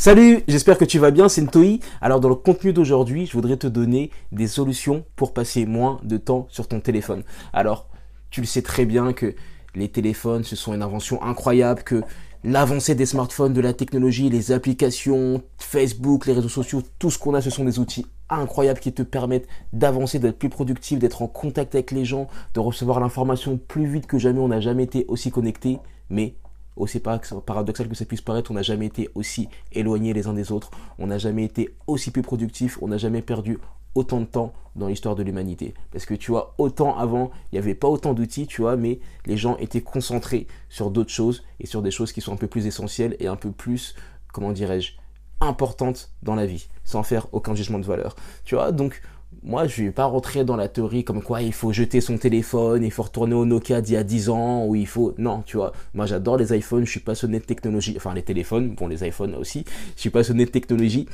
Salut, j'espère que tu vas bien, c'est Ntoi. Alors dans le contenu d'aujourd'hui, je voudrais te donner des solutions pour passer moins de temps sur ton téléphone. Alors, tu le sais très bien que les téléphones, ce sont une invention incroyable, que l'avancée des smartphones, de la technologie, les applications, Facebook, les réseaux sociaux, tout ce qu'on a, ce sont des outils incroyables qui te permettent d'avancer, d'être plus productif, d'être en contact avec les gens, de recevoir l'information plus vite que jamais. On n'a jamais été aussi connecté, mais aussi paradoxal que ça puisse paraître, on n'a jamais été aussi éloignés les uns des autres, on n'a jamais été aussi peu productif, on n'a jamais perdu autant de temps dans l'histoire de l'humanité. Parce que tu vois, autant avant, il n'y avait pas autant d'outils, tu vois, mais les gens étaient concentrés sur d'autres choses et sur des choses qui sont un peu plus essentielles et un peu plus, comment dirais-je, importantes dans la vie, sans faire aucun jugement de valeur. Tu vois, donc moi, je ne vais pas rentrer dans la théorie comme quoi il faut jeter son téléphone, il faut retourner au Nokia d'il y a 10 ans, ou il faut... Non, tu vois, moi j'adore les iPhones, je suis passionné de technologie, enfin les téléphones, bon les iPhones aussi, je suis passionné de technologie,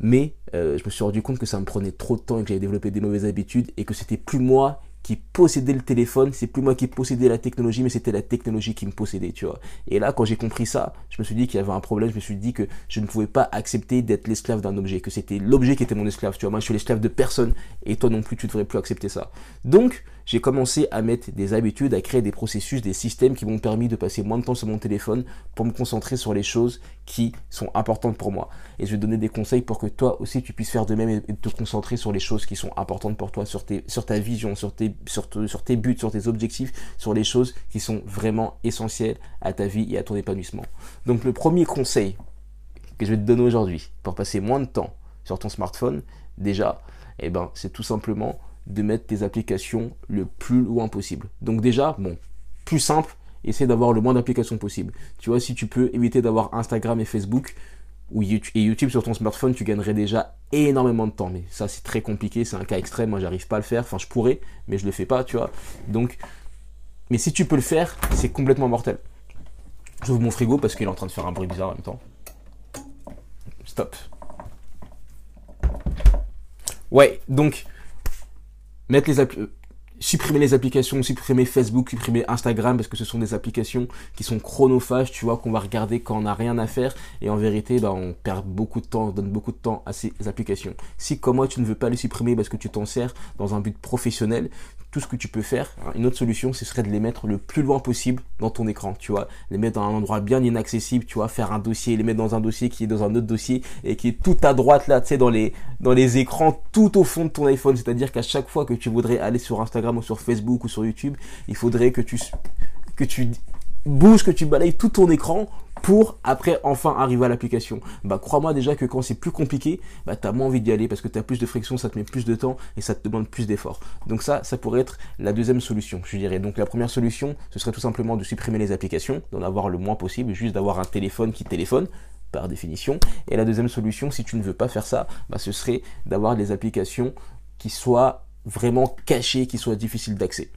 mais euh, je me suis rendu compte que ça me prenait trop de temps et que j'avais développé des mauvaises habitudes et que c'était plus moi qui possédait le téléphone, c'est plus moi qui possédais la technologie, mais c'était la technologie qui me possédait, tu vois. Et là, quand j'ai compris ça, je me suis dit qu'il y avait un problème, je me suis dit que je ne pouvais pas accepter d'être l'esclave d'un objet, que c'était l'objet qui était mon esclave, tu vois. Moi, je suis l'esclave de personne, et toi non plus, tu ne devrais plus accepter ça. Donc, j'ai commencé à mettre des habitudes, à créer des processus, des systèmes qui m'ont permis de passer moins de temps sur mon téléphone pour me concentrer sur les choses qui sont importantes pour moi. Et je vais donner des conseils pour que toi aussi tu puisses faire de même et te concentrer sur les choses qui sont importantes pour toi, sur, tes, sur ta vision, sur tes, sur, tes buts, sur tes objectifs, sur les choses qui sont vraiment essentielles à ta vie et à ton épanouissement. Donc le premier conseil que je vais te donner aujourd'hui pour passer moins de temps sur ton smartphone, déjà, eh ben, c'est tout simplement de mettre tes applications le plus loin possible. Donc déjà, bon, plus simple, essaie d'avoir le moins d'applications possible. Tu vois, si tu peux éviter d'avoir Instagram et Facebook et YouTube sur ton smartphone, tu gagnerais déjà énormément de temps. Mais ça, c'est très compliqué, c'est un cas extrême. Moi, j'arrive pas à le faire. Enfin, je pourrais, mais je le fais pas, tu vois. Donc, mais si tu peux le faire, c'est complètement mortel. J'ouvre mon frigo parce qu'il est en train de faire un bruit bizarre en même temps. Stop. Ouais, donc mettre les euh, supprimer les applications, supprimer Facebook, supprimer Instagram parce que ce sont des applications qui sont chronophages, tu vois, qu'on va regarder quand on n'a rien à faire et en vérité, bah, on perd beaucoup de temps, on donne beaucoup de temps à ces applications. Si comme moi tu ne veux pas les supprimer parce que tu t'en sers dans un but professionnel, tout ce que tu peux faire, une autre solution, ce serait de les mettre le plus loin possible dans ton écran, tu vois, les mettre dans un endroit bien inaccessible, tu vois, faire un dossier, les mettre dans un dossier qui est dans un autre dossier et qui est tout à droite là, tu sais, dans les, écrans, tout au fond de ton iPhone. C'est-à-dire qu'à chaque fois que tu voudrais aller sur Instagram ou sur Facebook ou sur YouTube, il faudrait que tu, que tu bouges, que tu balayes tout ton écran pour après enfin arriver à l'application. Bah crois-moi déjà que quand c'est plus compliqué, bah t'as moins envie d'y aller parce que t'as plus de friction, ça te met plus de temps et ça te demande plus d'efforts. Donc ça, ça pourrait être la deuxième solution, je dirais. Donc la première solution, ce serait tout simplement de supprimer les applications, d'en avoir le moins possible, juste d'avoir un téléphone qui téléphone par définition. Et la deuxième solution, si tu ne veux pas faire ça, bah, ce serait d'avoir des applications qui soient vraiment cachées, qui soient difficiles d'accès.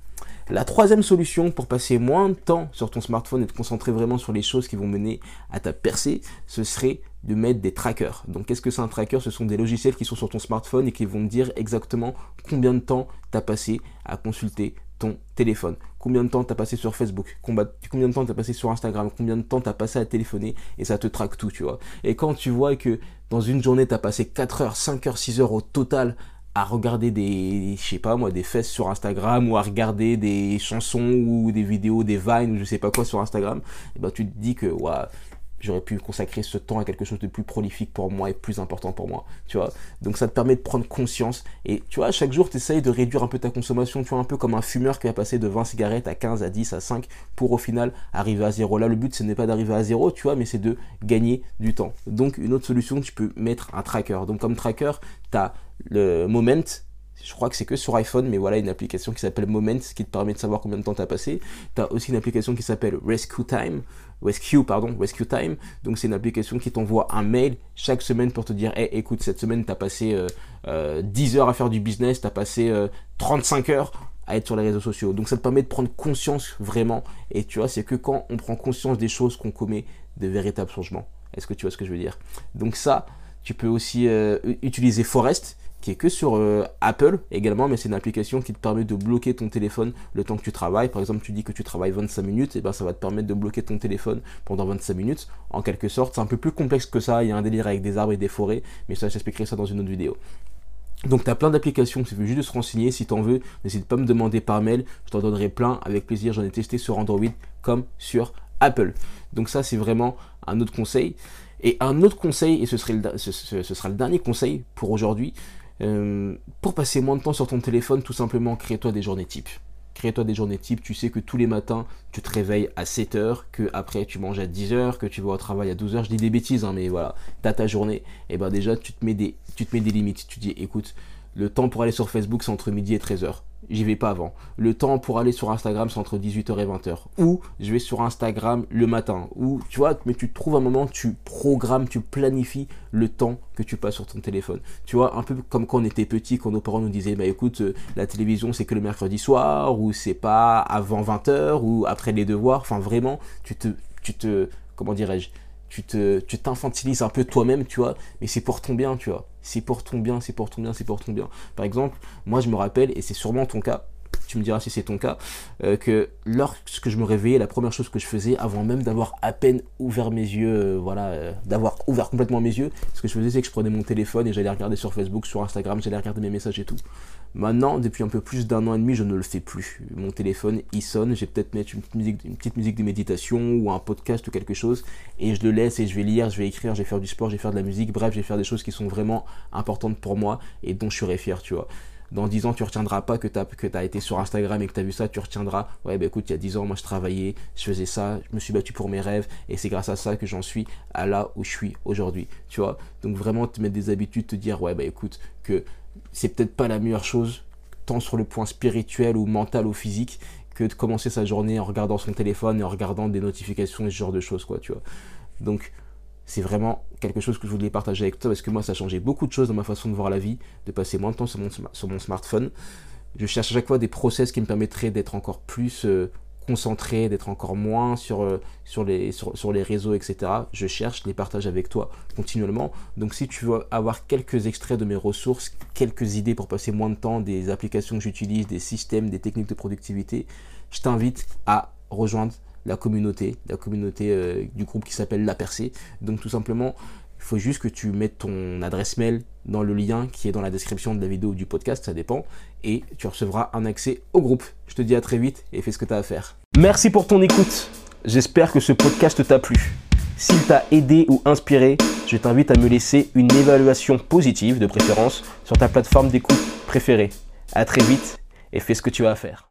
La troisième solution pour passer moins de temps sur ton smartphone et te concentrer vraiment sur les choses qui vont mener à ta percée, ce serait de mettre des trackers. Donc qu'est-ce que c'est un tracker? Ce sont des logiciels qui sont sur ton smartphone et qui vont te dire exactement combien de temps tu as passé à consulter ton téléphone, combien de temps tu as passé sur Facebook, combien de temps tu as passé sur Instagram, combien de temps tu as passé à téléphoner et ça te traque tout, tu vois. Et quand tu vois que dans une journée tu as passé 4 heures, 5 heures, 6 heures au total à regarder des, je sais pas moi, des fesses sur Instagram ou à regarder des chansons ou des vidéos, des vines ou je sais pas quoi sur Instagram, et eh ben tu te dis que ouais, j'aurais pu consacrer ce temps à quelque chose de plus prolifique pour moi et plus important pour moi, tu vois. Donc ça te permet de prendre conscience et tu vois, chaque jour tu essayes de réduire un peu ta consommation, tu vois, un peu comme un fumeur qui va passer de 20 cigarettes à 15, à 10, à 5 pour au final arriver à zéro. Là, le but ce n'est pas d'arriver à zéro, tu vois, mais c'est de gagner du temps. Donc une autre solution, tu peux mettre un tracker. Donc comme tracker, tu as le Moment, je crois que c'est que sur iPhone, mais voilà, une application qui s'appelle Moment, qui te permet de savoir combien de temps tu as passé. Tu as aussi une application qui s'appelle Rescue Time, Rescue, pardon, Rescue Time. Donc, c'est une application qui t'envoie un mail chaque semaine pour te dire, hey, écoute, cette semaine, tu as passé 10 euh, euh, heures à faire du business, tu as passé 35 euh, heures à être sur les réseaux sociaux. Donc ça te permet de prendre conscience vraiment. Et tu vois, c'est que quand on prend conscience des choses qu'on commet de véritables changements. Est-ce que tu vois ce que je veux dire? Donc ça, tu peux aussi utiliser Forest qui est que sur euh, Apple également, mais c'est une application qui te permet de bloquer ton téléphone le temps que tu travailles. Par exemple, tu dis que tu travailles 25 minutes, et ben ça va te permettre de bloquer ton téléphone pendant 25 minutes. En quelque sorte, c'est un peu plus complexe que ça. Il y a un délire avec des arbres et des forêts, mais ça, j'expliquerai ça dans une autre vidéo. Donc tu as plein d'applications, tu veux juste de se renseigner, si tu en veux, n'hésite pas à me demander par mail, je t'en donnerai plein avec plaisir, j'en ai testé sur Android comme sur Apple. Donc ça c'est vraiment un autre conseil. Et un autre conseil, et ce, serait ce, sera le dernier conseil pour aujourd'hui, euh, pour passer moins de temps sur ton téléphone, tout simplement, crée-toi des journées types. Crée-toi des journées types. Tu sais que tous les matins, tu te réveilles à 7 h que après tu manges à 10 h que tu vas au travail à 12 h Je dis des bêtises, hein, mais voilà, tu as ta journée. Et ben déjà, tu te, mets des, tu te mets des limites. Tu dis, écoute, le temps pour aller sur Facebook, c'est entre midi et 13 h j'y vais pas avant. Le temps pour aller sur Instagram, c'est entre 18h et 20h. Ou je vais sur Instagram le matin. Ou tu vois, mais tu trouves un moment, tu programmes, tu planifies le temps que tu passes sur ton téléphone. Tu vois, un peu comme quand on était petit, quand nos parents nous disaient, bah écoute, euh, la télévision c'est que le mercredi soir, ou c'est pas avant 20h, ou après les devoirs. Enfin vraiment, tu te, tu te, comment dirais-je, tu te, t'infantilises un peu toi-même, tu vois, mais c'est pour ton bien, tu vois. C'est pour ton bien, c'est pour ton bien, c'est pour ton bien. Par exemple, moi je me rappelle, et c'est sûrement ton cas, tu me diras si c'est ton cas, euh, que lorsque je me réveillais, la première chose que je faisais, avant même d'avoir à peine ouvert mes yeux, euh, voilà, euh, d'avoir ouvert complètement mes yeux, ce que je faisais, c'est que je prenais mon téléphone et j'allais regarder sur Facebook, sur Instagram, j'allais regarder mes messages et tout. Maintenant, depuis un peu plus d'un an et demi, je ne le fais plus. Mon téléphone, il sonne, j'ai peut-être mettre une petite, musique, une petite musique de méditation ou un podcast ou quelque chose, et je le laisse et je vais lire, je vais écrire, je vais faire du sport, je vais faire de la musique, bref, je vais faire des choses qui sont vraiment importantes pour moi et dont je serai fier, tu vois dans 10 ans, tu retiendras pas que tu as, été sur Instagram et que tu as vu ça, tu retiendras, ouais, bah écoute, il y a 10 ans, moi je travaillais, je faisais ça, je me suis battu pour mes rêves, et c'est grâce à ça que j'en suis à là où je suis aujourd'hui, tu vois. Donc vraiment, te mettre des habitudes, te dire, ouais, bah écoute, que c'est peut-être pas la meilleure chose, tant sur le point spirituel ou mental ou physique, que de commencer sa journée en regardant son téléphone et en regardant des notifications et ce genre de choses, quoi, tu vois. Donc, c'est vraiment quelque chose que je voulais partager avec toi parce que moi ça a changé beaucoup de choses dans ma façon de voir la vie, de passer moins de temps sur mon, smartphone. Je cherche à chaque fois des process qui me permettraient d'être encore plus euh, concentré, d'être encore moins sur, euh, les, sur, les réseaux, etc. Je cherche, les partage avec toi continuellement. Donc si tu veux avoir quelques extraits de mes ressources, quelques idées pour passer moins de temps, des applications que j'utilise, des systèmes, des techniques de productivité, je t'invite à rejoindre la communauté, la communauté euh, du groupe qui s'appelle La Percée. Donc tout simplement, il faut juste que tu mettes ton adresse mail dans le lien qui est dans la description de la vidéo ou du podcast, ça dépend, et tu recevras un accès au groupe. Je te dis à très vite et fais ce que tu as à faire. Merci pour ton écoute. J'espère que ce podcast t'a plu. S'il t'a aidé ou inspiré, je t'invite à me laisser une évaluation positive de préférence sur ta plateforme d'écoute préférée. À très vite et fais ce que tu as à faire.